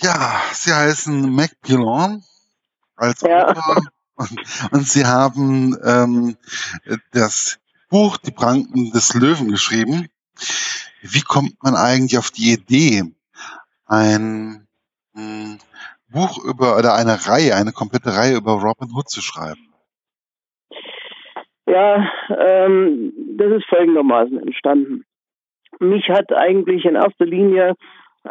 Ja, Sie heißen Mac Pilon als ja. Autor und, und, Sie haben ähm, das Buch Die Pranken des Löwen geschrieben. Wie kommt man eigentlich auf die Idee, ein mh, hm, Buch über oder eine Reihe, eine komplette Reihe über Robin Hood zu schreiben? Ja, ähm, das ist folgendermaßen entstanden. Mich hat eigentlich in erster Linie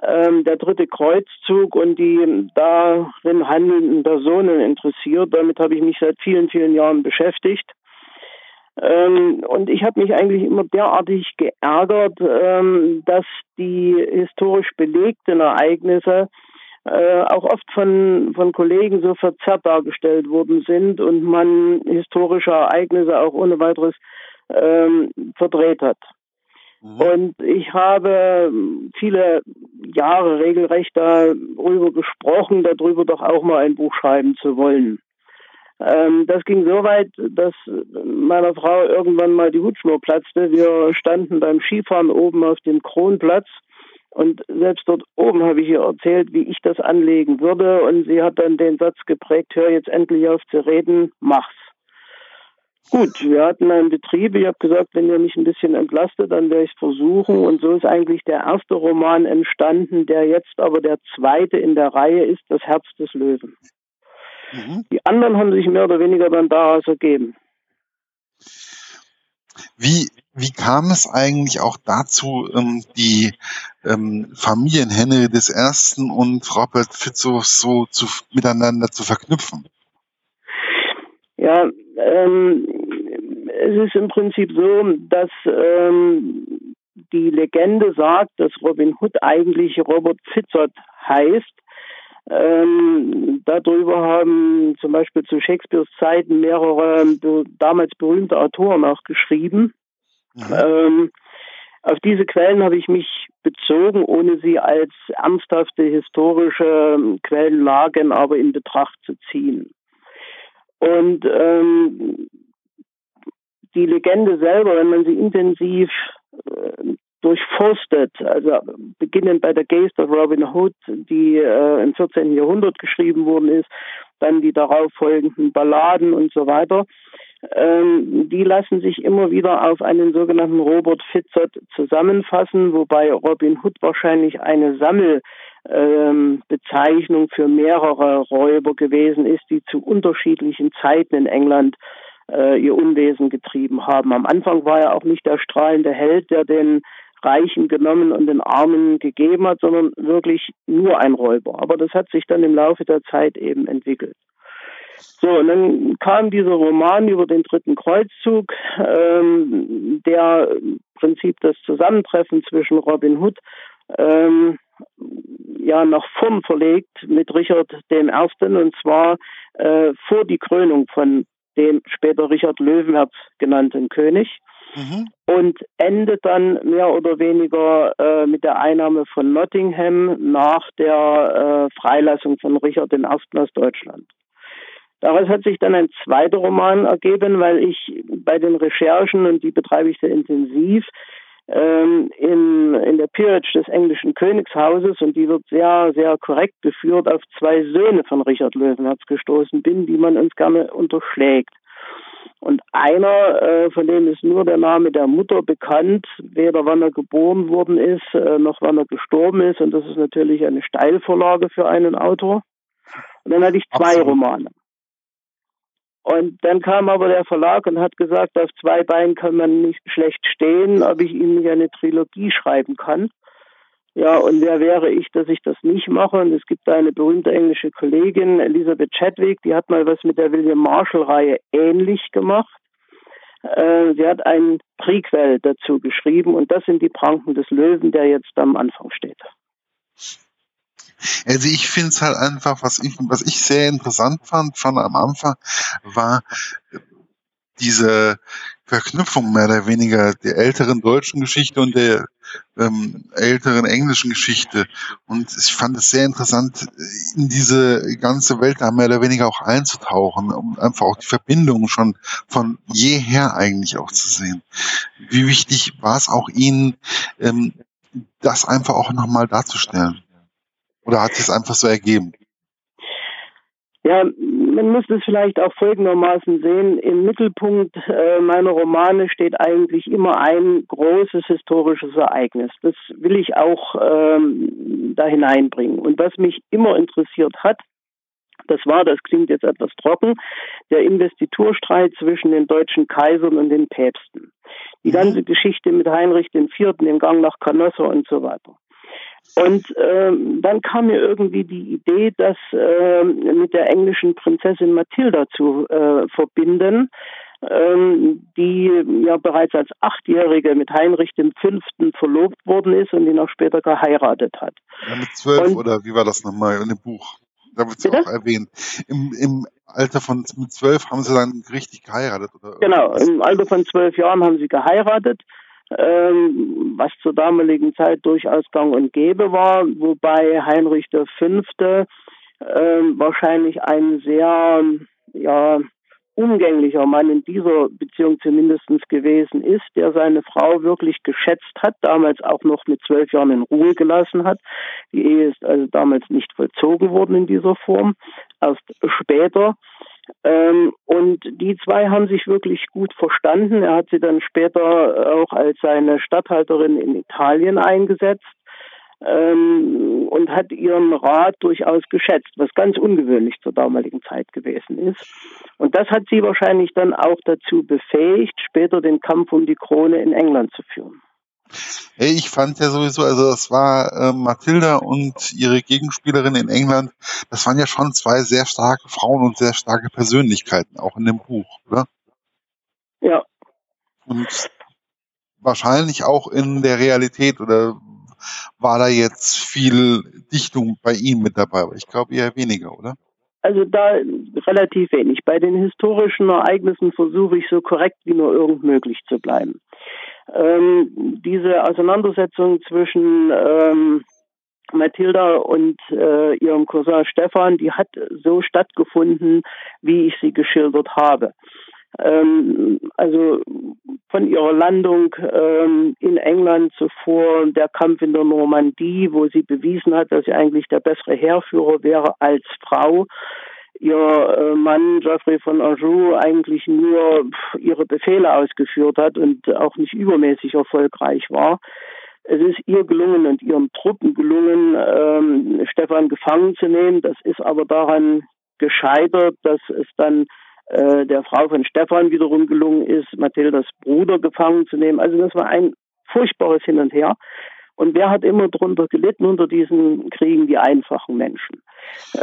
ähm, der dritte Kreuzzug und die darin handelnden Personen interessiert. Damit habe ich mich seit vielen, vielen Jahren beschäftigt. Ähm, und ich habe mich eigentlich immer derartig geärgert, ähm, dass die historisch belegten Ereignisse äh, auch oft von, von Kollegen so verzerrt dargestellt worden sind und man historische Ereignisse auch ohne weiteres ähm, verdreht hat. Mhm. Und ich habe viele Jahre regelrecht darüber gesprochen, darüber doch auch mal ein Buch schreiben zu wollen. Ähm, das ging so weit, dass meiner Frau irgendwann mal die Hutschnur platzte. Wir standen beim Skifahren oben auf dem Kronplatz und selbst dort oben habe ich ihr erzählt, wie ich das anlegen würde. Und sie hat dann den Satz geprägt, hör jetzt endlich auf zu reden, mach's. Gut, wir hatten einen Betrieb. Ich habe gesagt, wenn ihr mich ein bisschen entlastet, dann werde ich es versuchen. Und so ist eigentlich der erste Roman entstanden, der jetzt aber der zweite in der Reihe ist, Das Herz des Löwen. Mhm. Die anderen haben sich mehr oder weniger dann daraus ergeben. Wie, wie kam es eigentlich auch dazu, ähm, die ähm, Familien Henry des Ersten und Robert Fitzow so zu, miteinander zu verknüpfen? Ja, ähm, es ist im Prinzip so, dass ähm, die Legende sagt, dass Robin Hood eigentlich Robert Fitzot heißt. Ähm, darüber haben zum Beispiel zu Shakespeares Zeiten mehrere damals berühmte Autoren auch geschrieben. Mhm. Ähm, auf diese Quellen habe ich mich bezogen, ohne sie als ernsthafte historische Quellenlagen aber in Betracht zu ziehen. Und ähm, die Legende selber, wenn man sie intensiv äh, durchforstet, also beginnend bei der Geist of Robin Hood, die äh, im 14. Jahrhundert geschrieben worden ist, dann die darauf folgenden Balladen und so weiter, ähm, die lassen sich immer wieder auf einen sogenannten Robert Fitzot zusammenfassen, wobei Robin Hood wahrscheinlich eine Sammelbezeichnung ähm, für mehrere Räuber gewesen ist, die zu unterschiedlichen Zeiten in England äh, ihr Unwesen getrieben haben. Am Anfang war er auch nicht der strahlende Held, der den Reichen genommen und den Armen gegeben hat, sondern wirklich nur ein Räuber. Aber das hat sich dann im Laufe der Zeit eben entwickelt. So, und dann kam dieser Roman über den dritten Kreuzzug, ähm, der im Prinzip das Zusammentreffen zwischen Robin Hood ähm, ja nach vorn verlegt mit Richard dem Ersten und zwar äh, vor die Krönung von dem später Richard Löwenherz genannten König. Mhm. Und endet dann mehr oder weniger äh, mit der Einnahme von Nottingham nach der äh, Freilassung von Richard I. aus Deutschland. Daraus hat sich dann ein zweiter Roman ergeben, weil ich bei den Recherchen, und die betreibe ich sehr intensiv, ähm, in, in der Peerage des englischen Königshauses, und die wird sehr, sehr korrekt geführt, auf zwei Söhne von Richard Löwenherz gestoßen bin, die man uns gerne unterschlägt. Und einer, äh, von dem ist nur der Name der Mutter bekannt, weder wann er geboren worden ist, äh, noch wann er gestorben ist. Und das ist natürlich eine Steilvorlage für einen Autor. Und dann hatte ich zwei Absolut. Romane. Und dann kam aber der Verlag und hat gesagt, auf zwei Beinen kann man nicht schlecht stehen, ob ich ihm nicht eine Trilogie schreiben kann. Ja, und wer wäre ich, dass ich das nicht mache? Und es gibt eine berühmte englische Kollegin, Elisabeth Chadwick, die hat mal was mit der William Marshall-Reihe ähnlich gemacht. Äh, sie hat ein Prequel dazu geschrieben und das sind die Pranken des Löwen, der jetzt am Anfang steht. Also ich finde es halt einfach, was ich, was ich sehr interessant fand von am Anfang, war diese Verknüpfung mehr oder weniger der älteren deutschen Geschichte und der ähm, älteren englischen Geschichte. Und ich fand es sehr interessant, in diese ganze Welt da mehr oder weniger auch einzutauchen, um einfach auch die Verbindungen schon von jeher eigentlich auch zu sehen. Wie wichtig war es auch Ihnen, ähm, das einfach auch nochmal darzustellen? Oder hat sich es einfach so ergeben? Ja, man muss es vielleicht auch folgendermaßen sehen. Im Mittelpunkt äh, meiner Romane steht eigentlich immer ein großes historisches Ereignis. Das will ich auch ähm, da hineinbringen. Und was mich immer interessiert hat, das war, das klingt jetzt etwas trocken, der Investiturstreit zwischen den deutschen Kaisern und den Päpsten. Die mhm. ganze Geschichte mit Heinrich IV., dem Gang nach Canossa und so weiter. Und ähm, dann kam mir irgendwie die Idee, das äh, mit der englischen Prinzessin Mathilda zu äh, verbinden, ähm, die ja bereits als Achtjährige mit Heinrich V. verlobt worden ist und ihn auch später geheiratet hat. Ja, mit zwölf oder wie war das nochmal in dem Buch? Da wird es auch erwähnt. Im, Im Alter von mit zwölf haben sie dann richtig geheiratet, oder? Genau, im Alter von zwölf Jahren haben sie geheiratet ähm, was zur damaligen Zeit durchaus gang und gäbe war, wobei Heinrich V. Ähm, wahrscheinlich ein sehr ja, umgänglicher Mann in dieser Beziehung zumindest gewesen ist, der seine Frau wirklich geschätzt hat, damals auch noch mit zwölf Jahren in Ruhe gelassen hat. Die Ehe ist also damals nicht vollzogen worden in dieser Form, erst später. Ähm, und die zwei haben sich wirklich gut verstanden. Er hat sie dann später auch als seine Statthalterin in Italien eingesetzt ähm, und hat ihren Rat durchaus geschätzt, was ganz ungewöhnlich zur damaligen Zeit gewesen ist. Und das hat sie wahrscheinlich dann auch dazu befähigt, später den Kampf um die Krone in England zu führen. Ich fand ja sowieso, also das war äh, Mathilda und ihre Gegenspielerin in England, das waren ja schon zwei sehr starke Frauen und sehr starke Persönlichkeiten, auch in dem Buch, oder? Ja. Und wahrscheinlich auch in der Realität oder war da jetzt viel Dichtung bei ihm mit dabei? Aber ich glaube eher weniger, oder? Also da relativ wenig. Bei den historischen Ereignissen versuche ich so korrekt wie nur irgend möglich zu bleiben. Ähm, diese Auseinandersetzung zwischen ähm, Mathilda und äh, ihrem Cousin Stefan, die hat so stattgefunden, wie ich sie geschildert habe. Ähm, also von ihrer Landung ähm, in England zuvor der Kampf in der Normandie, wo sie bewiesen hat, dass sie eigentlich der bessere Heerführer wäre als Frau ihr äh, Mann Geoffrey von Anjou eigentlich nur ihre Befehle ausgeführt hat und auch nicht übermäßig erfolgreich war. Es ist ihr gelungen und ihren Truppen gelungen, ähm, Stefan gefangen zu nehmen. Das ist aber daran gescheitert, dass es dann äh, der Frau von Stefan wiederum gelungen ist, Mathildas Bruder gefangen zu nehmen. Also das war ein furchtbares Hin und Her. Und wer hat immer drunter gelitten unter diesen Kriegen? Die einfachen Menschen,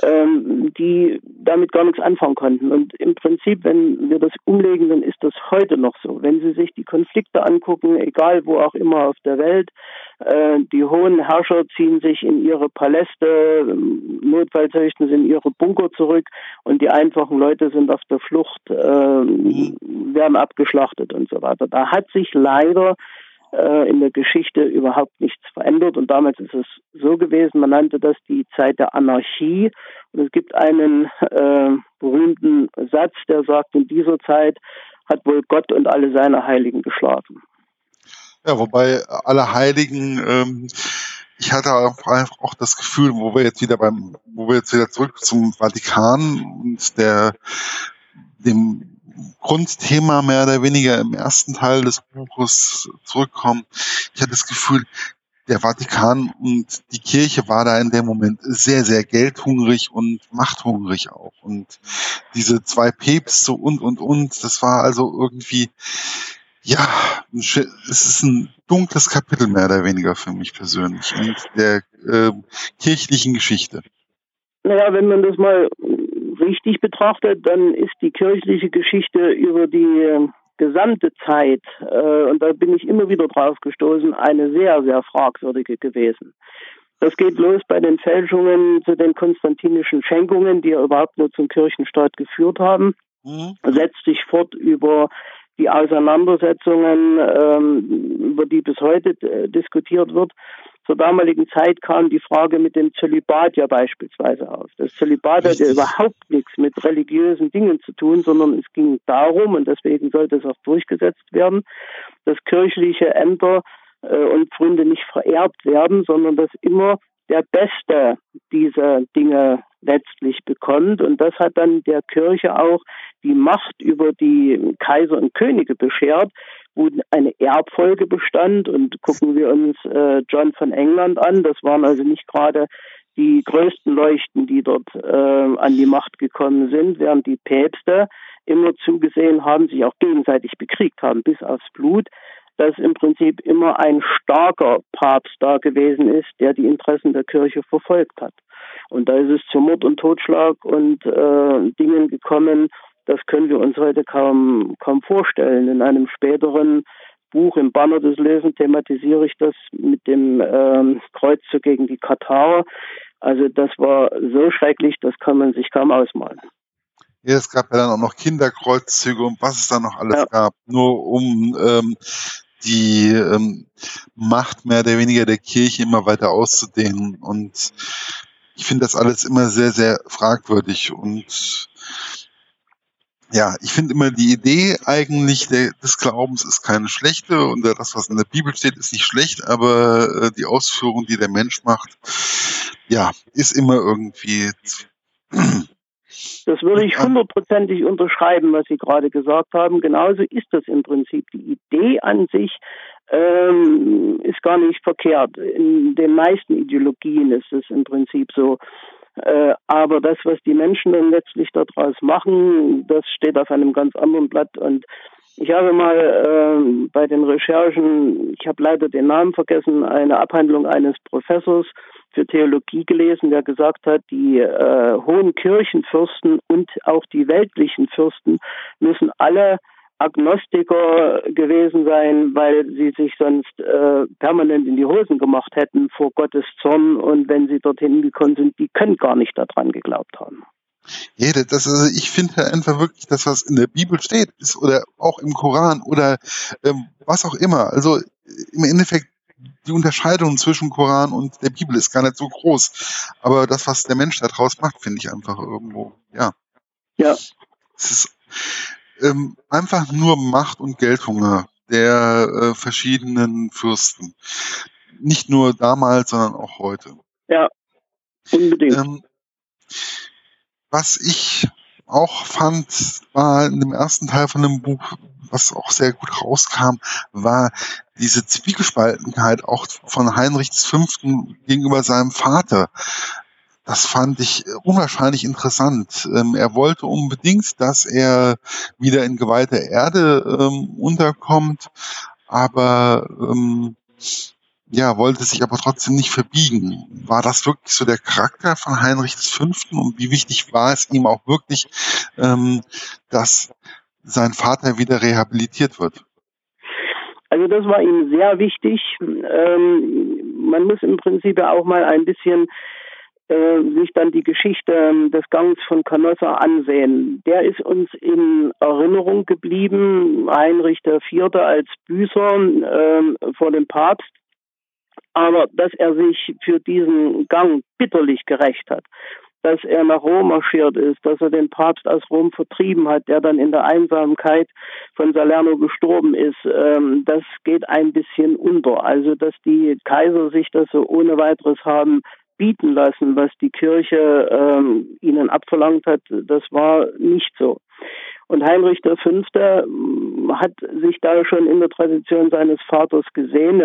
ähm, die damit gar nichts anfangen konnten. Und im Prinzip, wenn wir das umlegen, dann ist das heute noch so. Wenn Sie sich die Konflikte angucken, egal wo auch immer auf der Welt, äh, die hohen Herrscher ziehen sich in ihre Paläste, notfalls richten sie in ihre Bunker zurück und die einfachen Leute sind auf der Flucht, äh, werden abgeschlachtet und so weiter. Da hat sich leider äh, in der Geschichte überhaupt nichts verändert. Und damals ist es so gewesen, man nannte das die Zeit der Anarchie. Und es gibt einen äh, berühmten Satz, der sagt, in dieser Zeit hat wohl Gott und alle seine Heiligen geschlafen. Ja, wobei alle Heiligen, ähm, ich hatte auch auch das Gefühl, wo wir jetzt wieder beim, wo wir jetzt wieder zurück zum Vatikan und der dem Grundthema mehr oder weniger im ersten Teil des Buches zurückkommen. Ich hatte das Gefühl, der Vatikan und die Kirche war da in dem Moment sehr, sehr geldhungrig und machthungrig auch. Und diese zwei Päpste und, und, und, das war also irgendwie, ja, es ist ein dunkles Kapitel mehr oder weniger für mich persönlich in der äh, kirchlichen Geschichte. Naja, wenn man das mal richtig betrachtet, dann ist die kirchliche Geschichte über die äh, gesamte Zeit, äh, und da bin ich immer wieder drauf gestoßen, eine sehr, sehr fragwürdige gewesen. Das geht los bei den Fälschungen zu den konstantinischen Schenkungen, die ja überhaupt nur zum Kirchenstaat geführt haben, mhm. setzt sich fort über die Auseinandersetzungen, ähm, über die bis heute äh, diskutiert wird. Zur damaligen Zeit kam die Frage mit dem Zölibat ja beispielsweise auf. Das Zölibat hat ja überhaupt nichts mit religiösen Dingen zu tun, sondern es ging darum, und deswegen sollte es auch durchgesetzt werden, dass kirchliche Ämter äh, und Pfründe nicht vererbt werden, sondern dass immer der Beste diese Dinge letztlich bekommt. Und das hat dann der Kirche auch die Macht über die Kaiser und Könige beschert, wo eine Erbfolge bestand. Und gucken wir uns äh, John von England an, das waren also nicht gerade die größten Leuchten, die dort äh, an die Macht gekommen sind, während die Päpste immer zugesehen haben, sich auch gegenseitig bekriegt haben bis aufs Blut dass im Prinzip immer ein starker Papst da gewesen ist, der die Interessen der Kirche verfolgt hat. Und da ist es zu Mord und Totschlag und äh, Dingen gekommen, das können wir uns heute kaum, kaum vorstellen. In einem späteren Buch im Banner des Löwen thematisiere ich das mit dem äh, Kreuzzug gegen die Katarer. Also das war so schrecklich, das kann man sich kaum ausmalen. Ja, es gab ja dann auch noch Kinderkreuzzüge und was es da noch alles ja. gab, nur um ähm, die ähm, Macht mehr oder weniger der Kirche immer weiter auszudehnen. Und ich finde das alles immer sehr, sehr fragwürdig. Und ja, ich finde immer die Idee eigentlich des Glaubens ist keine schlechte und das, was in der Bibel steht, ist nicht schlecht, aber äh, die Ausführung, die der Mensch macht, ja, ist immer irgendwie das würde ich hundertprozentig unterschreiben, was Sie gerade gesagt haben. Genauso ist das im Prinzip. Die Idee an sich ähm, ist gar nicht verkehrt. In den meisten Ideologien ist es im Prinzip so. Äh, aber das, was die Menschen dann letztlich daraus machen, das steht auf einem ganz anderen Blatt. Und ich habe mal äh, bei den Recherchen, ich habe leider den Namen vergessen, eine Abhandlung eines Professors für Theologie gelesen, der gesagt hat, die äh, hohen Kirchenfürsten und auch die weltlichen Fürsten müssen alle Agnostiker gewesen sein, weil sie sich sonst äh, permanent in die Hosen gemacht hätten vor Gottes Zorn und wenn sie dorthin gekommen sind, die können gar nicht daran geglaubt haben. Ja, das, also ich finde einfach wirklich, das, was in der Bibel steht, ist oder auch im Koran oder ähm, was auch immer. Also im Endeffekt die Unterscheidung zwischen Koran und der Bibel ist gar nicht so groß. Aber das, was der Mensch da draus macht, finde ich einfach irgendwo, ja. Ja. Es ist ähm, einfach nur Macht und Geldhunger der äh, verschiedenen Fürsten. Nicht nur damals, sondern auch heute. Ja, unbedingt. Ähm, was ich auch fand, war in dem ersten Teil von dem Buch, was auch sehr gut rauskam, war diese Zwiegespaltenheit auch von Heinrich V. gegenüber seinem Vater. Das fand ich unwahrscheinlich interessant. Ähm, er wollte unbedingt, dass er wieder in geweihter Erde ähm, unterkommt, aber ähm, ja, wollte sich aber trotzdem nicht verbiegen. War das wirklich so der Charakter von Heinrich V. und wie wichtig war es ihm auch wirklich, ähm, dass sein Vater wieder rehabilitiert wird? Also das war ihm sehr wichtig. Ähm, man muss im Prinzip auch mal ein bisschen äh, sich dann die Geschichte ähm, des Gangs von Canossa ansehen. Der ist uns in Erinnerung geblieben, Heinrich IV. als Büßer äh, vor dem Papst aber dass er sich für diesen Gang bitterlich gerecht hat, dass er nach Rom marschiert ist, dass er den Papst aus Rom vertrieben hat, der dann in der Einsamkeit von Salerno gestorben ist, ähm, das geht ein bisschen unter. Also dass die Kaiser sich das so ohne weiteres haben bieten lassen, was die Kirche ähm, ihnen abverlangt hat, das war nicht so. Und Heinrich V. Hm, hat sich da schon in der Tradition seines Vaters gesehen.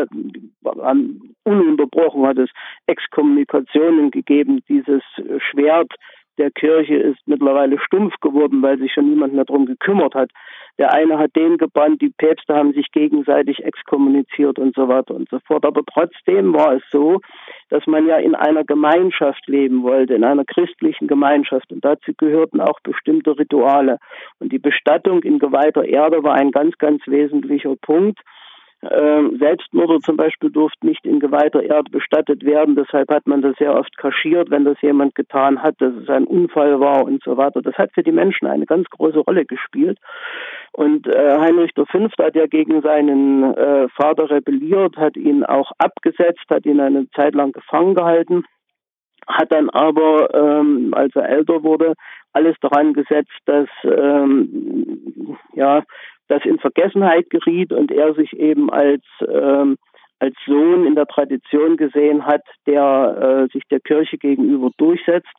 Ununterbrochen hat es Exkommunikationen gegeben. Dieses Schwert der Kirche ist mittlerweile stumpf geworden, weil sich schon niemand mehr darum gekümmert hat. Der eine hat den gebannt, die Päpste haben sich gegenseitig exkommuniziert und so weiter und so fort. Aber trotzdem war es so, dass man ja in einer Gemeinschaft leben wollte, in einer christlichen Gemeinschaft. Und dazu gehörten auch bestimmte Rituale. Und die Bestattung in geweihter Erde war ein ganz, ganz wesentlicher Punkt. Ähm, Selbstmorde zum Beispiel durften nicht in geweihter Erde bestattet werden. Deshalb hat man das sehr oft kaschiert, wenn das jemand getan hat, dass es ein Unfall war und so weiter. Das hat für die Menschen eine ganz große Rolle gespielt. Und äh, Heinrich V. hat ja gegen seinen äh, Vater rebelliert, hat ihn auch abgesetzt, hat ihn eine Zeit lang gefangen gehalten hat dann aber, ähm, als er älter wurde, alles daran gesetzt, dass ähm, ja das in Vergessenheit geriet und er sich eben als ähm, als Sohn in der Tradition gesehen hat, der äh, sich der Kirche gegenüber durchsetzt.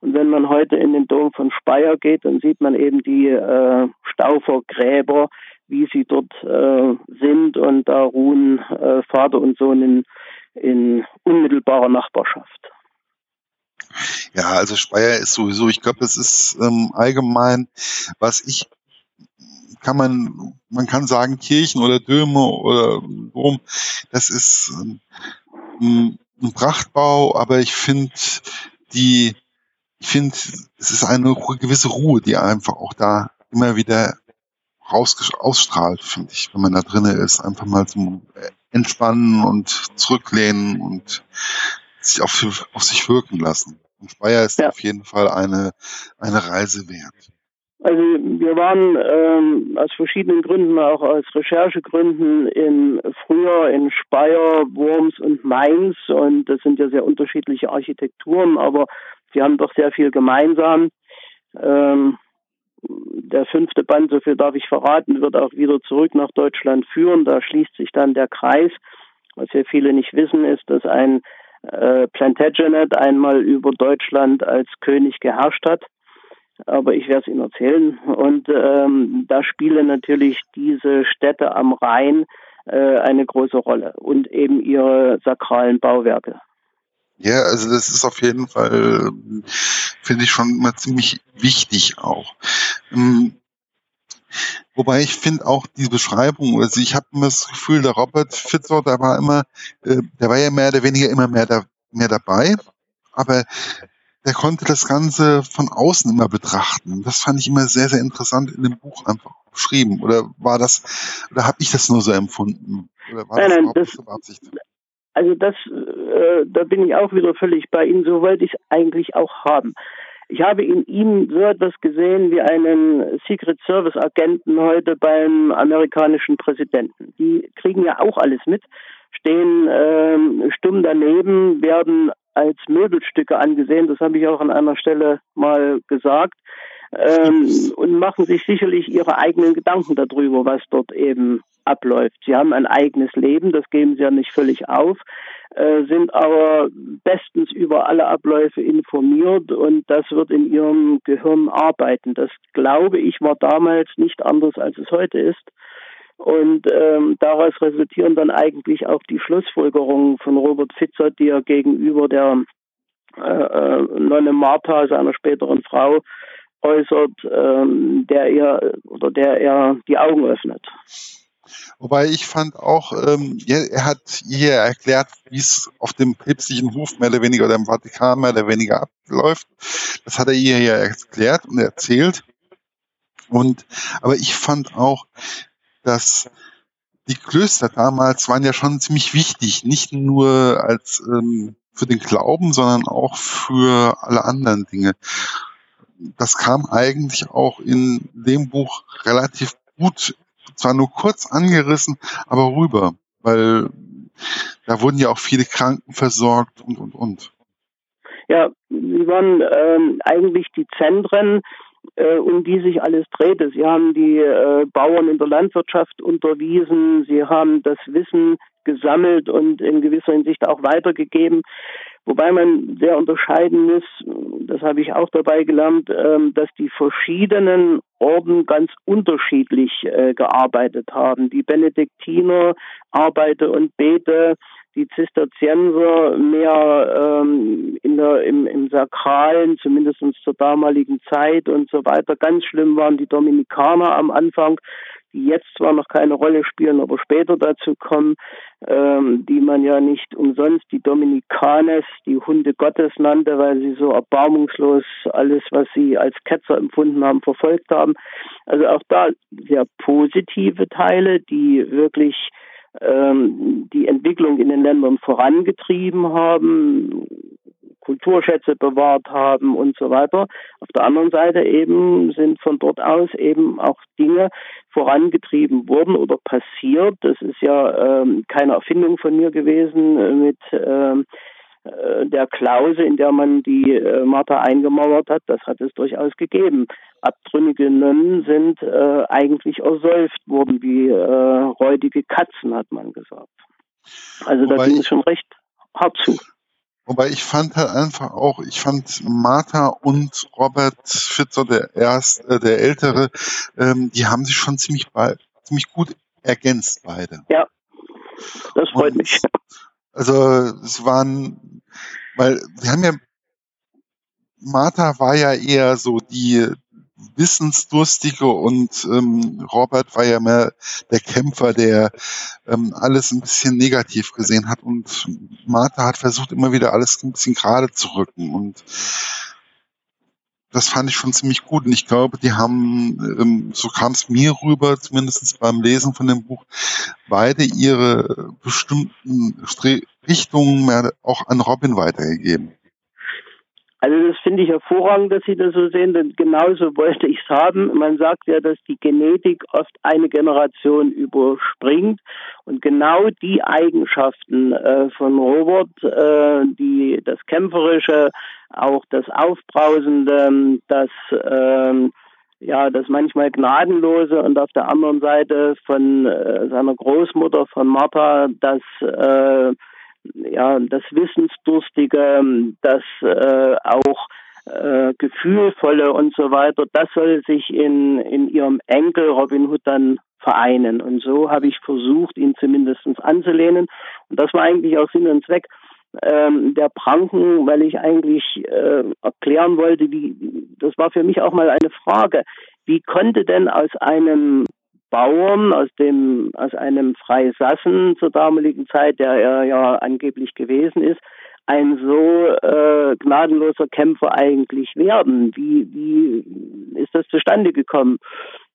Und wenn man heute in den Dom von Speyer geht, dann sieht man eben die äh, Staufergräber, wie sie dort äh, sind und da ruhen äh, Vater und Sohn in, in unmittelbarer Nachbarschaft. Ja, also Speyer ist sowieso, ich glaube, das ist ähm, allgemein, was ich kann man, man kann sagen Kirchen oder Döme oder Dom, das ist ähm, ein Prachtbau, aber ich finde die, ich finde, es ist eine gewisse Ruhe, die einfach auch da immer wieder raus, ausstrahlt, finde ich, wenn man da drinnen ist. Einfach mal zum Entspannen und zurücklehnen und sich auf, auf sich wirken lassen. Und Speyer ist ja. auf jeden Fall eine, eine Reise wert. Also wir waren ähm, aus verschiedenen Gründen, auch aus Recherchegründen in früher in Speyer, Worms und Mainz und das sind ja sehr unterschiedliche Architekturen, aber sie haben doch sehr viel gemeinsam. Ähm, der fünfte Band, so viel darf ich verraten, wird auch wieder zurück nach Deutschland führen. Da schließt sich dann der Kreis. Was ja viele nicht wissen, ist, dass ein äh, Plantagenet einmal über Deutschland als König geherrscht hat aber ich werde es Ihnen erzählen. Und ähm, da spielen natürlich diese Städte am Rhein äh, eine große Rolle und eben ihre sakralen Bauwerke. Ja, also das ist auf jeden Fall, finde ich schon immer ziemlich wichtig auch. Ähm, wobei ich finde auch die Beschreibung, also ich habe immer das Gefühl, der Robert Fitzer, der war immer, äh, der war ja mehr oder weniger immer mehr, da, mehr dabei, aber der konnte das Ganze von außen immer betrachten. Das fand ich immer sehr, sehr interessant in dem Buch einfach beschrieben. Oder war das, oder habe ich das nur so empfunden? Oder war nein, das nein, das, so beabsichtigt? Also das, äh, da bin ich auch wieder völlig bei Ihnen. So wollte ich es eigentlich auch haben. Ich habe in ihm so etwas gesehen wie einen Secret Service Agenten heute beim amerikanischen Präsidenten. Die kriegen ja auch alles mit, stehen ähm, stumm daneben, werden als Möbelstücke angesehen, das habe ich auch an einer Stelle mal gesagt, ähm, und machen sich sicherlich ihre eigenen Gedanken darüber, was dort eben abläuft. Sie haben ein eigenes Leben, das geben sie ja nicht völlig auf, äh, sind aber bestens über alle Abläufe informiert und das wird in ihrem Gehirn arbeiten. Das glaube ich war damals nicht anders, als es heute ist. Und ähm, daraus resultieren dann eigentlich auch die Schlussfolgerungen von Robert Fitzer, die er gegenüber der äh, äh, Nonne Martha, seiner späteren Frau, äußert, ähm, der er oder der er die Augen öffnet. Wobei ich fand auch, ähm, er hat hier erklärt, wie es auf dem päpstlichen Hof mehr oder weniger oder im Vatikan mehr oder weniger abläuft. Das hat er hier ja erklärt und erzählt. Und aber ich fand auch, dass die Klöster damals waren ja schon ziemlich wichtig, nicht nur als ähm, für den Glauben, sondern auch für alle anderen Dinge. Das kam eigentlich auch in dem Buch relativ gut, zwar nur kurz angerissen, aber rüber, weil da wurden ja auch viele Kranken versorgt und und und. Ja, sie waren ähm, eigentlich die Zentren äh, um die sich alles drehte. Sie haben die äh, Bauern in der Landwirtschaft unterwiesen, sie haben das Wissen gesammelt und in gewisser Hinsicht auch weitergegeben. Wobei man sehr unterscheiden muss, das habe ich auch dabei gelernt, ähm, dass die verschiedenen Orden ganz unterschiedlich äh, gearbeitet haben. Die Benediktiner arbeite und bete die Zisterzienser mehr ähm, in der, im, im Sakralen, zumindest zur damaligen Zeit und so weiter. Ganz schlimm waren die Dominikaner am Anfang, die jetzt zwar noch keine Rolle spielen, aber später dazu kommen, ähm, die man ja nicht umsonst die Dominikanes, die Hunde Gottes nannte, weil sie so erbarmungslos alles, was sie als Ketzer empfunden haben, verfolgt haben. Also auch da sehr positive Teile, die wirklich ähm, die Entwicklung in den Ländern vorangetrieben haben, Kulturschätze bewahrt haben und so weiter. Auf der anderen Seite eben sind von dort aus eben auch Dinge vorangetrieben worden oder passiert. Das ist ja ähm, keine Erfindung von mir gewesen mit ähm, äh, der Klause, in der man die äh, Martha eingemauert hat, das hat es durchaus gegeben. Abtrünnige Nonnen sind äh, eigentlich ersäuft worden wie äh, räudige Katzen, hat man gesagt. Also da ging es schon recht hart zu. Wobei ich fand halt einfach auch, ich fand Martha und Robert Fitzer, der erst, äh, der Ältere, ähm, die haben sich schon ziemlich, ziemlich gut ergänzt, beide. Ja, das freut und, mich. Also es waren, weil wir haben ja, Martha war ja eher so die Wissensdurstige und ähm, Robert war ja mehr der Kämpfer, der ähm, alles ein bisschen negativ gesehen hat. Und Martha hat versucht immer wieder alles ein bisschen gerade zu rücken. Und das fand ich schon ziemlich gut und ich glaube, die haben, ähm, so kam es mir rüber, zumindest beim Lesen von dem Buch, beide ihre bestimmten Richtungen mehr auch an Robin weitergegeben. Also das finde ich hervorragend, dass Sie das so sehen, denn genauso wollte ich es haben. Man sagt ja, dass die Genetik oft eine Generation überspringt und genau die Eigenschaften äh, von Robert, äh, die das Kämpferische, auch das Aufbrausende, das äh, ja, das manchmal Gnadenlose und auf der anderen Seite von äh, seiner Großmutter, von Martha, das äh, ja, das Wissensdurstige, das äh, auch äh, Gefühlvolle und so weiter, das soll sich in, in ihrem Enkel Robin Hood dann vereinen. Und so habe ich versucht, ihn zumindest anzulehnen. Und das war eigentlich auch Sinn und Zweck ähm, der Pranken, weil ich eigentlich äh, erklären wollte, wie, das war für mich auch mal eine Frage, wie konnte denn aus einem Bauern aus dem aus einem Freisassen zur damaligen Zeit, der er ja angeblich gewesen ist, ein so äh, gnadenloser Kämpfer eigentlich werden? Wie, wie ist das zustande gekommen?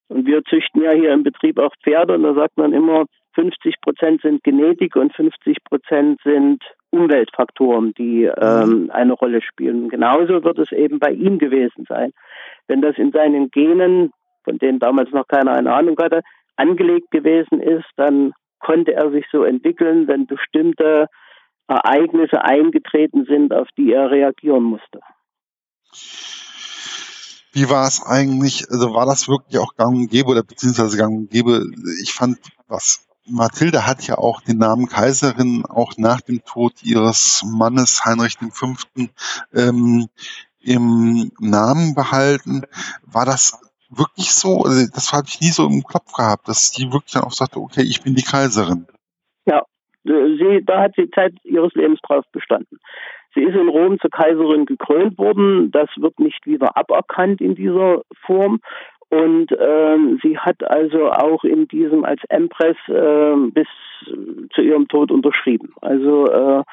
Und wir züchten ja hier im Betrieb auch Pferde und da sagt man immer, 50 Prozent sind Genetik und 50 Prozent sind Umweltfaktoren, die ähm, eine Rolle spielen. Genauso wird es eben bei ihm gewesen sein. Wenn das in seinen Genen von denen damals noch keiner eine Ahnung hatte, angelegt gewesen ist, dann konnte er sich so entwickeln, wenn bestimmte Ereignisse eingetreten sind, auf die er reagieren musste. Wie war es eigentlich, also war das wirklich auch gang und gäbe oder beziehungsweise gang und gäbe? Ich fand, was Mathilde hat ja auch den Namen Kaiserin auch nach dem Tod ihres Mannes Heinrich V. Ähm, im Namen behalten. War das wirklich so, also das habe ich nie so im Kopf gehabt, dass sie wirklich dann auch sagte, okay, ich bin die Kaiserin. Ja, sie, da hat sie Zeit ihres Lebens drauf bestanden. Sie ist in Rom zur Kaiserin gekrönt worden. Das wird nicht wieder aberkannt in dieser Form. Und ähm, sie hat also auch in diesem als Empress äh, bis zu ihrem Tod unterschrieben. Also äh,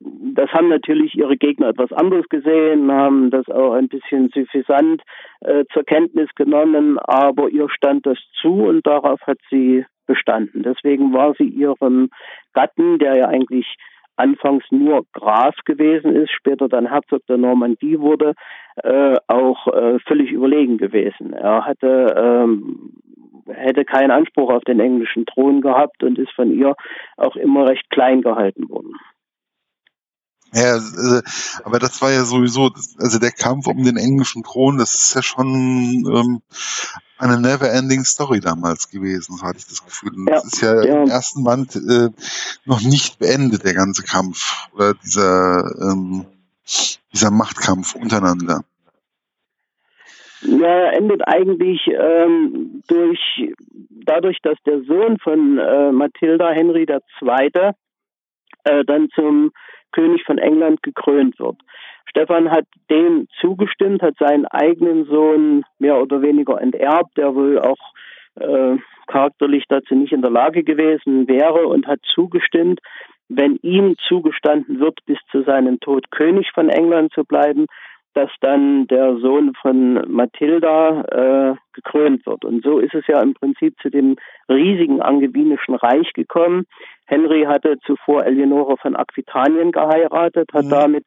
das haben natürlich ihre Gegner etwas anderes gesehen, haben das auch ein bisschen suffisant äh, zur Kenntnis genommen, aber ihr stand das zu und darauf hat sie bestanden. Deswegen war sie ihrem Gatten, der ja eigentlich anfangs nur Graf gewesen ist, später dann Herzog der Normandie wurde, äh, auch äh, völlig überlegen gewesen. Er hatte ähm, hätte keinen Anspruch auf den englischen Thron gehabt und ist von ihr auch immer recht klein gehalten worden. Ja, also, aber das war ja sowieso, also der Kampf um den englischen Thron, das ist ja schon ähm, eine never-ending Story damals gewesen, so hatte ich das Gefühl. Und ja, das ist ja, ja, im ersten Band äh, noch nicht beendet, der ganze Kampf oder dieser ähm, dieser Machtkampf untereinander. Ja, er endet eigentlich ähm, durch dadurch, dass der Sohn von äh, Mathilda Henry II. Äh, dann zum König von England gekrönt wird. Stefan hat dem zugestimmt, hat seinen eigenen Sohn mehr oder weniger enterbt, der wohl auch äh, charakterlich dazu nicht in der Lage gewesen wäre und hat zugestimmt, wenn ihm zugestanden wird, bis zu seinem Tod König von England zu bleiben, dass dann der Sohn von Mathilda äh, gekrönt wird. Und so ist es ja im Prinzip zu dem riesigen angewinischen Reich gekommen. Henry hatte zuvor Eleonore von Aquitanien geheiratet, hat mhm. damit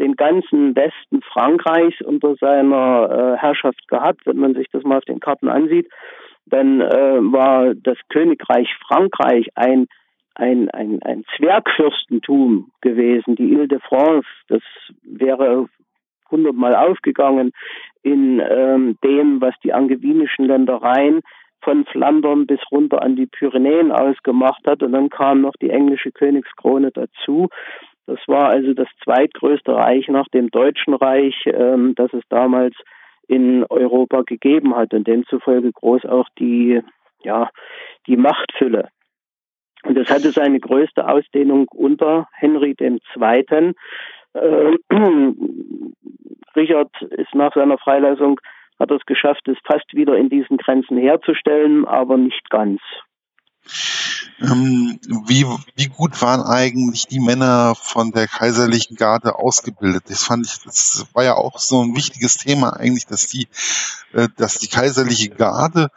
den ganzen Westen Frankreichs unter seiner äh, Herrschaft gehabt. Wenn man sich das mal auf den Karten ansieht, dann äh, war das Königreich Frankreich ein ein, ein, ein Zwergfürstentum gewesen, die Ile de France. Das wäre hundertmal aufgegangen in ähm, dem, was die angewinischen Ländereien von Flandern bis runter an die Pyrenäen ausgemacht hat. Und dann kam noch die englische Königskrone dazu. Das war also das zweitgrößte Reich nach dem Deutschen Reich, ähm, das es damals in Europa gegeben hat und demzufolge groß auch die, ja, die Machtfülle. Und das hatte seine größte Ausdehnung unter Henry II. Äh, Richard ist nach seiner Freilassung, hat es geschafft, es fast wieder in diesen Grenzen herzustellen, aber nicht ganz. Ähm, wie, wie gut waren eigentlich die Männer von der kaiserlichen Garde ausgebildet? Das fand ich, das war ja auch so ein wichtiges Thema eigentlich, dass die, äh, dass die kaiserliche Garde,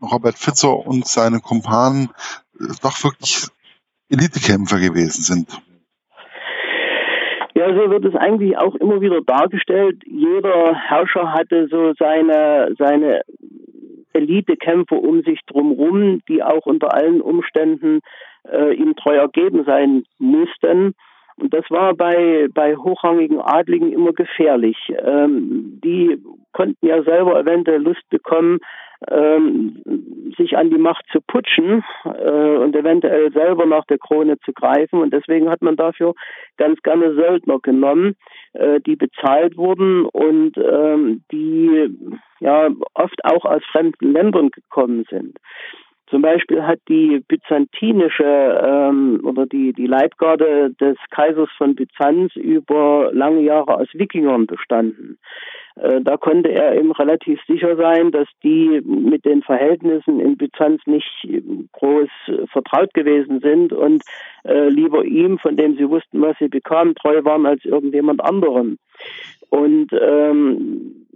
Robert Fitzer und seine Kumpanen, äh, doch wirklich Elitekämpfer gewesen sind. Ja, so wird es eigentlich auch immer wieder dargestellt. Jeder Herrscher hatte so seine, seine Elitekämpfer um sich drumherum, die auch unter allen Umständen äh, ihm treu ergeben sein mussten. Und das war bei, bei hochrangigen Adligen immer gefährlich. Ähm, die konnten ja selber eventuell Lust bekommen, ähm, sich an die Macht zu putschen äh, und eventuell selber nach der Krone zu greifen. Und deswegen hat man dafür ganz gerne Söldner genommen, äh, die bezahlt wurden und ähm, die ja oft auch aus fremden Ländern gekommen sind. Zum Beispiel hat die byzantinische ähm, oder die, die Leibgarde des Kaisers von Byzanz über lange Jahre aus Wikingern bestanden. Äh, da konnte er eben relativ sicher sein, dass die mit den Verhältnissen in Byzanz nicht groß vertraut gewesen sind und äh, lieber ihm, von dem sie wussten, was sie bekamen, treu waren als irgendjemand anderem. Und ähm,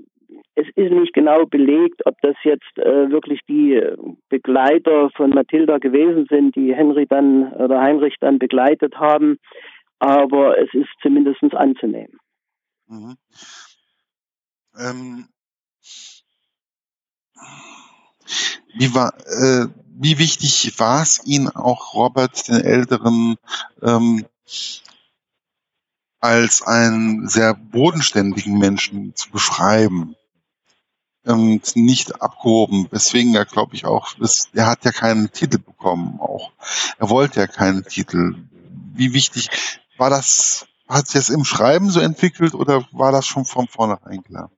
es ist nicht genau belegt, ob das jetzt äh, wirklich die Begleiter von Mathilda gewesen sind, die Henry dann oder Heinrich dann begleitet haben, aber es ist zumindest anzunehmen. Mhm. Ähm, wie war, äh, wie wichtig war es Ihnen auch Robert den Älteren ähm, als einen sehr bodenständigen Menschen zu beschreiben? Ähm, nicht abgehoben, weswegen er, glaube ich, auch, das, er hat ja keinen Titel bekommen auch. Er wollte ja keinen Titel. Wie wichtig war das, hat sich das im Schreiben so entwickelt oder war das schon von vornherein klar?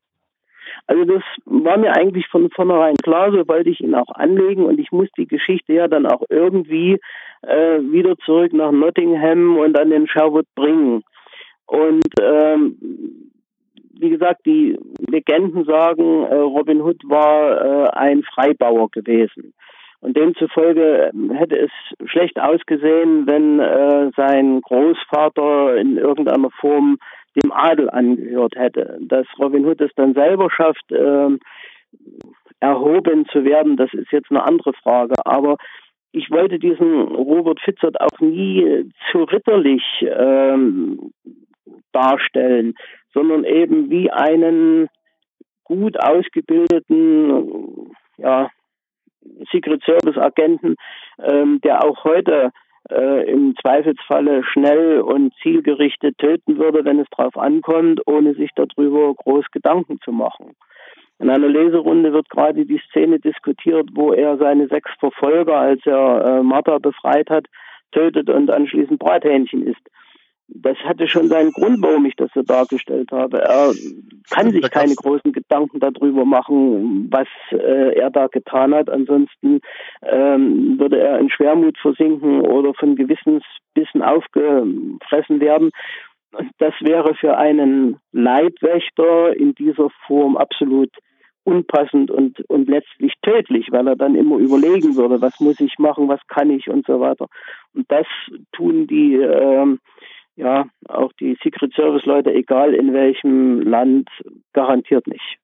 Also das war mir eigentlich von vornherein klar, so wollte ich ihn auch anlegen und ich muss die Geschichte ja dann auch irgendwie äh, wieder zurück nach Nottingham und an den Sherwood bringen. Und ähm, wie gesagt, die Legenden sagen, äh, Robin Hood war äh, ein Freibauer gewesen. Und demzufolge ähm, hätte es schlecht ausgesehen, wenn äh, sein Großvater in irgendeiner Form dem Adel angehört hätte. Dass Robin Hood es dann selber schafft, äh, erhoben zu werden, das ist jetzt eine andere Frage. Aber ich wollte diesen Robert Fitzert auch nie zu ritterlich ähm, darstellen, sondern eben wie einen gut ausgebildeten ja, Secret Service Agenten, ähm, der auch heute äh, im Zweifelsfalle schnell und zielgerichtet töten würde, wenn es darauf ankommt, ohne sich darüber groß Gedanken zu machen. In einer Leserunde wird gerade die Szene diskutiert, wo er seine sechs Verfolger, als er äh, Martha befreit hat, tötet und anschließend Brathähnchen isst das hatte schon seinen Grund, warum ich das so dargestellt habe. Er kann sich keine großen Gedanken darüber machen, was äh, er da getan hat. Ansonsten ähm, würde er in Schwermut versinken oder von Gewissensbissen aufgefressen werden. Das wäre für einen Leibwächter in dieser Form absolut unpassend und, und letztlich tödlich, weil er dann immer überlegen würde, was muss ich machen, was kann ich und so weiter. Und das tun die ähm, ja, auch die Secret Service Leute, egal in welchem Land, garantiert nicht.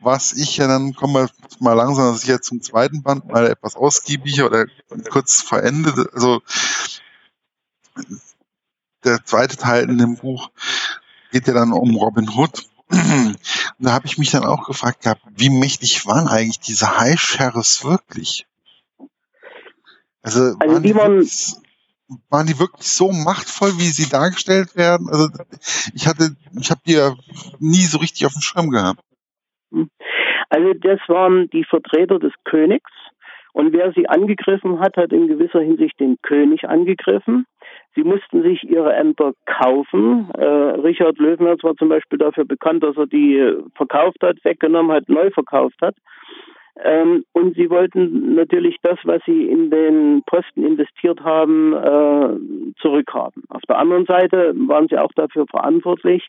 Was ich ja dann kommen wir mal langsam, dass ich jetzt zum zweiten Band mal etwas ausgiebiger oder kurz verendet. Also der zweite Teil in dem Buch geht ja dann um Robin Hood. Und da habe ich mich dann auch gefragt gehabt, wie mächtig waren eigentlich diese High Sheriffs wirklich? Also, also die man, waren die wirklich so machtvoll, wie sie dargestellt werden? Also ich hatte, ich habe die ja nie so richtig auf dem Schirm gehabt. Hm. Also das waren die Vertreter des Königs und wer sie angegriffen hat, hat in gewisser Hinsicht den König angegriffen. Sie mussten sich ihre Ämter kaufen. Äh, Richard Löwenherz war zum Beispiel dafür bekannt, dass er die verkauft hat, weggenommen hat, neu verkauft hat. Ähm, und sie wollten natürlich das, was sie in den Posten investiert haben, äh, zurückhaben. Auf der anderen Seite waren sie auch dafür verantwortlich,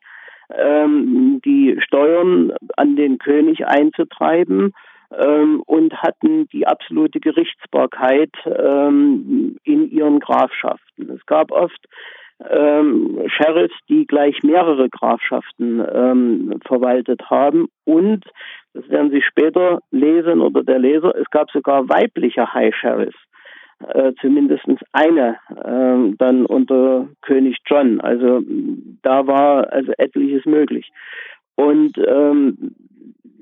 ähm, die Steuern an den König einzutreiben ähm, und hatten die absolute Gerichtsbarkeit ähm, in ihren Grafschaften. Es gab oft ähm, Sheriffs, die gleich mehrere Grafschaften ähm, verwaltet haben und das werden Sie später lesen oder der Leser, es gab sogar weibliche High Sheriffs, äh, zumindest eine äh, dann unter König John. Also da war also etliches möglich. Und ähm,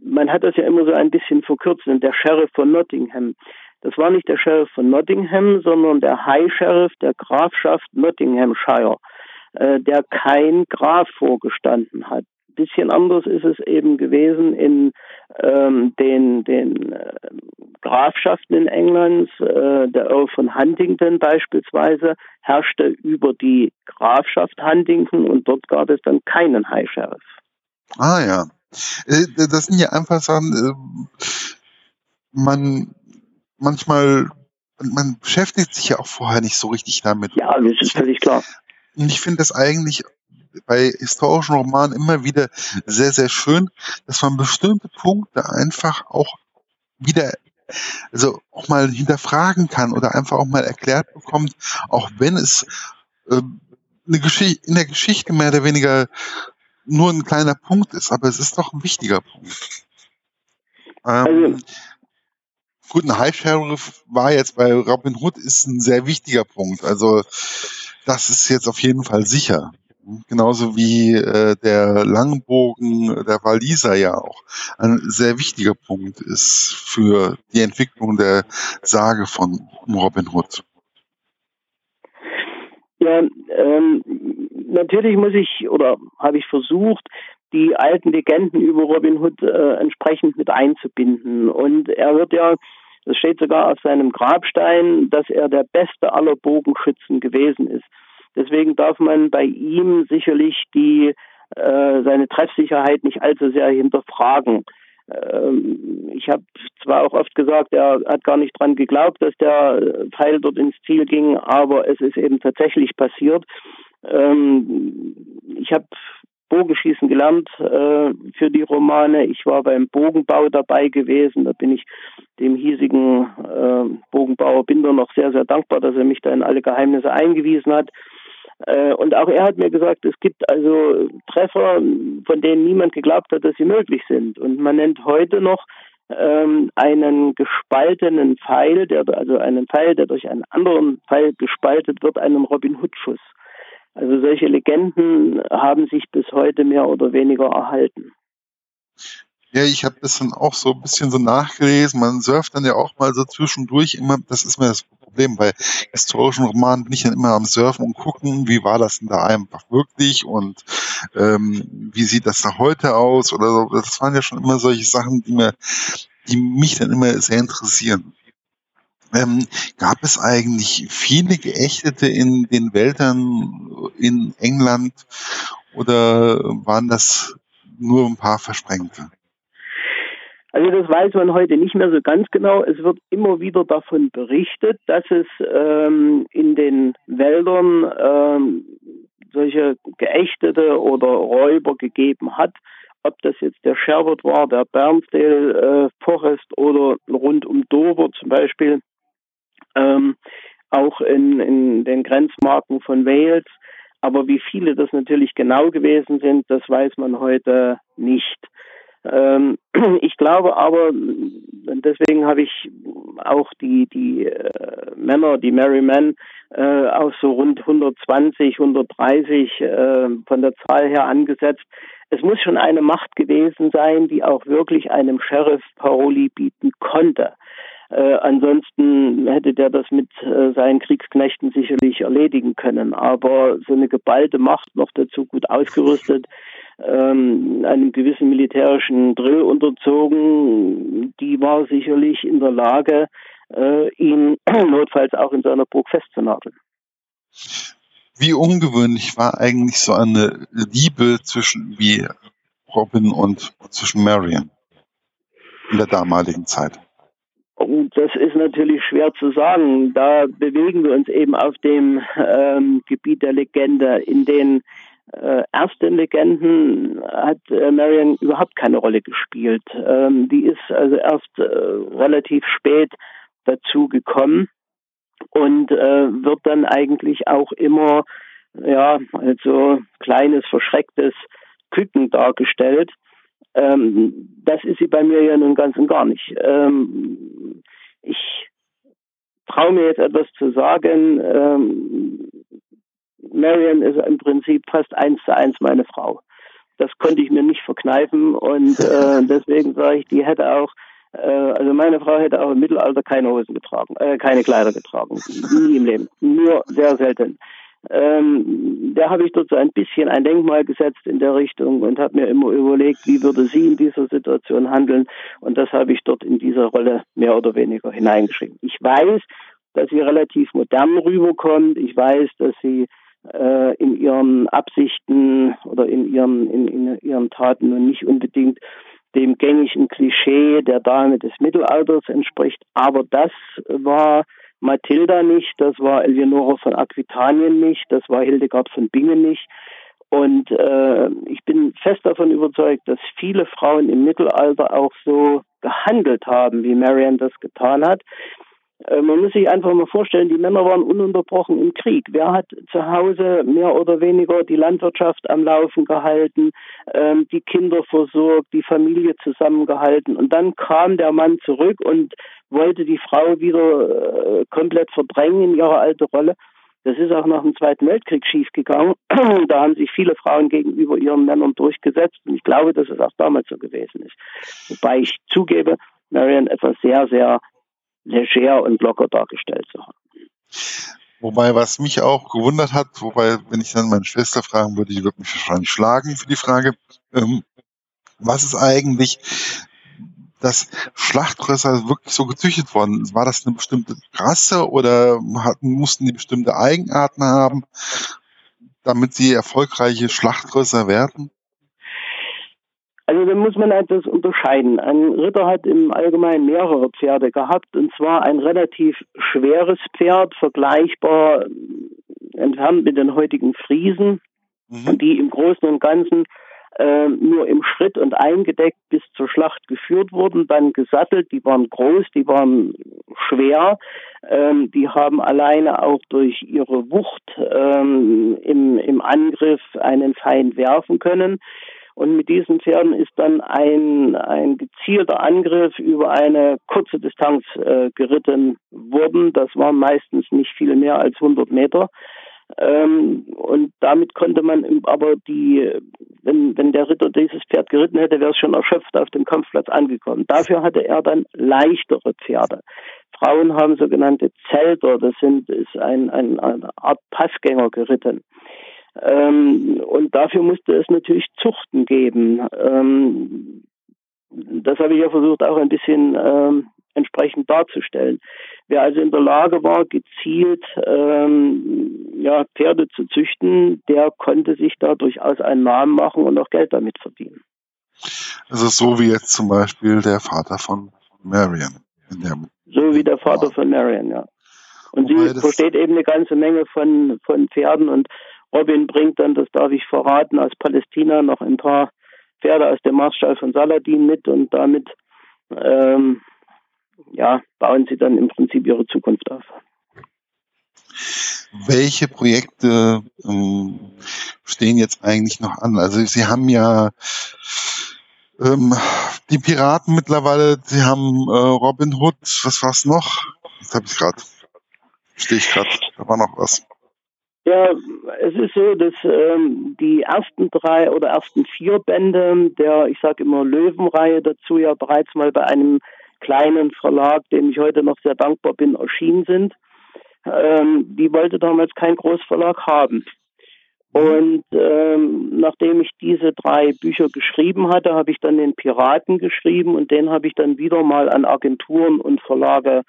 man hat das ja immer so ein bisschen verkürzt, und der Sheriff von Nottingham. Das war nicht der Sheriff von Nottingham, sondern der High Sheriff der Grafschaft Nottinghamshire, äh, der kein Graf vorgestanden hat. Bisschen anders ist es eben gewesen in ähm, den, den äh, Grafschaften in England. Äh, der Earl von Huntington beispielsweise herrschte über die Grafschaft Huntington und dort gab es dann keinen High Sheriff. Ah ja, äh, das sind ja einfach Sachen, äh, man manchmal, man beschäftigt sich ja auch vorher nicht so richtig damit. Ja, das ist völlig klar. Und ich finde das eigentlich bei historischen Romanen immer wieder sehr, sehr schön, dass man bestimmte Punkte einfach auch wieder, also auch mal hinterfragen kann oder einfach auch mal erklärt bekommt, auch wenn es äh, eine Geschichte, in der Geschichte mehr oder weniger nur ein kleiner Punkt ist, aber es ist doch ein wichtiger Punkt. Ähm, also, gut, ein High Sheriff war jetzt bei Robin Hood ist ein sehr wichtiger Punkt. Also das ist jetzt auf jeden Fall sicher. Genauso wie äh, der Langbogen der Waliser ja auch ein sehr wichtiger Punkt ist für die Entwicklung der Sage von Robin Hood. Ja, ähm, natürlich muss ich oder habe ich versucht, die alten Legenden über Robin Hood äh, entsprechend mit einzubinden. Und er wird ja, das steht sogar auf seinem Grabstein, dass er der beste aller Bogenschützen gewesen ist. Deswegen darf man bei ihm sicherlich die äh, seine Treffsicherheit nicht allzu sehr hinterfragen. Ähm, ich habe zwar auch oft gesagt, er hat gar nicht dran geglaubt, dass der Pfeil dort ins Ziel ging, aber es ist eben tatsächlich passiert. Ähm, ich habe Bogenschießen gelernt äh, für die Romane. Ich war beim Bogenbau dabei gewesen. Da bin ich dem hiesigen äh, Bogenbauer Binder noch sehr, sehr dankbar, dass er mich da in alle Geheimnisse eingewiesen hat. Äh, und auch er hat mir gesagt, es gibt also Treffer, von denen niemand geglaubt hat, dass sie möglich sind. Und man nennt heute noch ähm, einen gespaltenen Pfeil, der also einen Pfeil, der durch einen anderen Pfeil gespaltet wird, einen Robin Hood Schuss. Also solche Legenden haben sich bis heute mehr oder weniger erhalten. Ja, ich habe das dann auch so ein bisschen so nachgelesen. Man surft dann ja auch mal so zwischendurch immer, das ist mir das Problem. Bei historischen Romanen bin ich dann immer am Surfen und gucken, wie war das denn da einfach wirklich und ähm, wie sieht das da heute aus oder so. Das waren ja schon immer solche Sachen, die mir, die mich dann immer sehr interessieren. Ähm, gab es eigentlich viele Geächtete in den Wäldern in England oder waren das nur ein paar Versprengte? Also das weiß man heute nicht mehr so ganz genau. Es wird immer wieder davon berichtet, dass es ähm, in den Wäldern ähm, solche Geächtete oder Räuber gegeben hat. Ob das jetzt der Sherwood war, der Bernsdale äh, Forest oder rund um Dover zum Beispiel ähm, auch in, in den Grenzmarken von Wales. Aber wie viele das natürlich genau gewesen sind, das weiß man heute nicht. Ähm, ich glaube aber, deswegen habe ich auch die, die äh, Männer, die Merry Men, äh, auch so rund 120, 130 äh, von der Zahl her angesetzt. Es muss schon eine Macht gewesen sein, die auch wirklich einem Sheriff Paroli bieten konnte. Äh, ansonsten hätte der das mit äh, seinen Kriegsknechten sicherlich erledigen können. Aber so eine geballte Macht noch dazu gut ausgerüstet, ähm, einem gewissen militärischen Drill unterzogen. Die war sicherlich in der Lage, äh, ihn notfalls auch in seiner Burg festzunageln. Wie ungewöhnlich war eigentlich so eine Liebe zwischen wie Robin und zwischen Marion in der damaligen Zeit? Und das ist natürlich schwer zu sagen. Da bewegen wir uns eben auf dem ähm, Gebiet der Legende. In den äh, ersten Legenden hat äh, Marion überhaupt keine Rolle gespielt. Ähm, die ist also erst äh, relativ spät dazu gekommen und äh, wird dann eigentlich auch immer ja also kleines verschrecktes Küken dargestellt. Ähm, das ist sie bei mir ja nun ganz und gar nicht. Ähm, ich traue mir jetzt etwas zu sagen. Ähm, Marion ist im Prinzip fast eins zu eins meine Frau. Das konnte ich mir nicht verkneifen und äh, deswegen sage ich, die hätte auch, äh, also meine Frau hätte auch im Mittelalter keine Hosen getragen, äh, keine Kleider getragen, nie im Leben, nur sehr selten ähm, da habe ich dort so ein bisschen ein Denkmal gesetzt in der Richtung und habe mir immer überlegt, wie würde sie in dieser Situation handeln. Und das habe ich dort in dieser Rolle mehr oder weniger hineingeschrieben. Ich weiß, dass sie relativ modern rüberkommt. Ich weiß, dass sie äh, in ihren Absichten oder in ihren, in, in ihren Taten nun nicht unbedingt dem gängigen Klischee der Dame des Mittelalters entspricht. Aber das war Mathilda nicht, das war Eleonore von Aquitanien nicht, das war Hildegard von Bingen nicht. Und äh, ich bin fest davon überzeugt, dass viele Frauen im Mittelalter auch so gehandelt haben, wie Marianne das getan hat. Äh, man muss sich einfach mal vorstellen, die Männer waren ununterbrochen im Krieg. Wer hat zu Hause mehr oder weniger die Landwirtschaft am Laufen gehalten, ähm, die Kinder versorgt, die Familie zusammengehalten? Und dann kam der Mann zurück und wollte die Frau wieder äh, komplett verdrängen in ihre alte Rolle. Das ist auch nach dem Zweiten Weltkrieg schiefgegangen. da haben sich viele Frauen gegenüber ihren Männern durchgesetzt. Und ich glaube, dass es auch damals so gewesen ist. Wobei ich zugebe, Marian etwas sehr, sehr leger und locker dargestellt zu haben. Wobei, was mich auch gewundert hat, wobei, wenn ich dann meine Schwester fragen würde, die würde mich wahrscheinlich schlagen für die Frage, ähm, was ist eigentlich das Schlachtrösser wirklich so gezüchtet worden? War das eine bestimmte Rasse oder hatten, mussten die bestimmte Eigenarten haben, damit sie erfolgreiche Schlachtrösser werden? Also da muss man etwas unterscheiden. Ein Ritter hat im Allgemeinen mehrere Pferde gehabt, und zwar ein relativ schweres Pferd, vergleichbar entfernt mit den heutigen Friesen, mhm. die im Großen und Ganzen äh, nur im Schritt und eingedeckt bis zur Schlacht geführt wurden, dann gesattelt, die waren groß, die waren schwer, ähm, die haben alleine auch durch ihre Wucht ähm, im, im Angriff einen Feind werfen können. Und mit diesen Pferden ist dann ein, ein gezielter Angriff über eine kurze Distanz äh, geritten worden. Das waren meistens nicht viel mehr als 100 Meter. Ähm, und damit konnte man aber die, wenn, wenn der Ritter dieses Pferd geritten hätte, wäre es schon erschöpft auf dem Kampfplatz angekommen. Dafür hatte er dann leichtere Pferde. Frauen haben sogenannte Zelter, das sind, ist ein, ein, eine Art Passgänger geritten. Ähm, und dafür musste es natürlich Zuchten geben. Ähm, das habe ich ja versucht auch ein bisschen ähm, entsprechend darzustellen. Wer also in der Lage war, gezielt ähm, ja, Pferde zu züchten, der konnte sich da durchaus einen Namen machen und auch Geld damit verdienen. Also so wie jetzt zum Beispiel der Vater von Marion. so wie der Vater von Marion, ja. Und Wobei sie versteht eben eine ganze Menge von, von Pferden und Robin bringt dann, das darf ich verraten, aus Palästina noch ein paar Pferde aus dem Marstall von Saladin mit und damit ähm, ja, bauen sie dann im Prinzip ihre Zukunft auf. Welche Projekte ähm, stehen jetzt eigentlich noch an? Also Sie haben ja ähm, die Piraten mittlerweile, Sie haben äh, Robin Hood, was war's noch? Jetzt habe ich gerade, stehe ich gerade, da war noch was. Ja, es ist so, dass ähm, die ersten drei oder ersten vier Bände der, ich sage immer Löwenreihe dazu ja bereits mal bei einem kleinen Verlag, dem ich heute noch sehr dankbar bin, erschienen sind. Ähm, die wollte damals kein Großverlag haben. Und ähm, nachdem ich diese drei Bücher geschrieben hatte, habe ich dann den Piraten geschrieben und den habe ich dann wieder mal an Agenturen und Verlage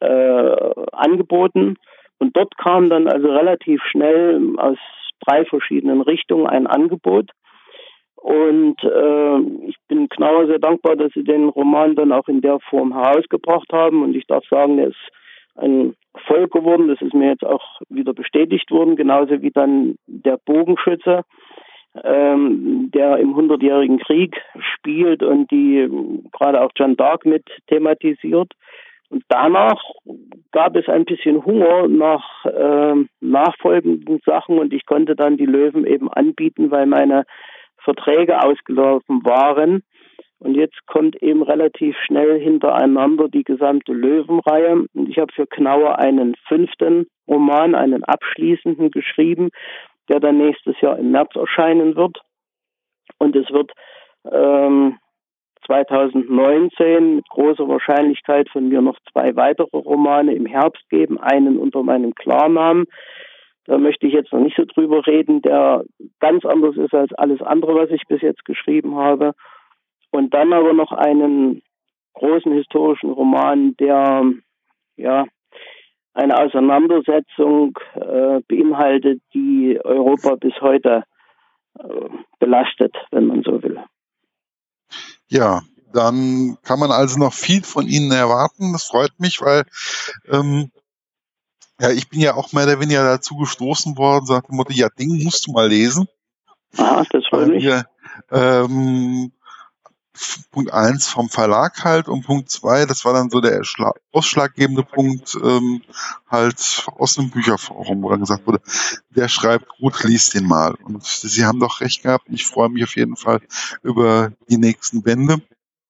äh, angeboten. Und dort kam dann also relativ schnell aus drei verschiedenen Richtungen ein Angebot. Und äh, ich bin Knauer sehr dankbar, dass sie den Roman dann auch in der Form herausgebracht haben. Und ich darf sagen, er ist ein Erfolg geworden. Das ist mir jetzt auch wieder bestätigt worden, genauso wie dann der Bogenschütze, ähm, der im Hundertjährigen Krieg spielt und die gerade auch John Dark mit thematisiert. Und danach gab es ein bisschen Hunger nach äh, nachfolgenden Sachen und ich konnte dann die Löwen eben anbieten, weil meine Verträge ausgelaufen waren. Und jetzt kommt eben relativ schnell hintereinander die gesamte Löwenreihe. Und ich habe für Knauer einen fünften Roman, einen abschließenden geschrieben, der dann nächstes Jahr im März erscheinen wird. Und es wird ähm, 2019 mit großer Wahrscheinlichkeit von mir noch zwei weitere Romane im Herbst geben, einen unter meinem Klarnamen. Da möchte ich jetzt noch nicht so drüber reden, der ganz anders ist als alles andere, was ich bis jetzt geschrieben habe. Und dann aber noch einen großen historischen Roman, der ja eine Auseinandersetzung äh, beinhaltet, die Europa bis heute äh, belastet, wenn man so will. Ja, dann kann man also noch viel von Ihnen erwarten. Das freut mich, weil ähm, ja, ich bin ja auch mehr oder weniger dazu gestoßen worden, dem Motto, ja, Ding musst du mal lesen. Ah, das freut mich. Ähm, Punkt eins vom Verlag halt und Punkt zwei, das war dann so der ausschlaggebende Punkt ähm, halt aus dem Bücherforum, wo dann gesagt wurde, der schreibt gut, liest den mal. Und sie haben doch recht gehabt. Ich freue mich auf jeden Fall über die nächsten Bände.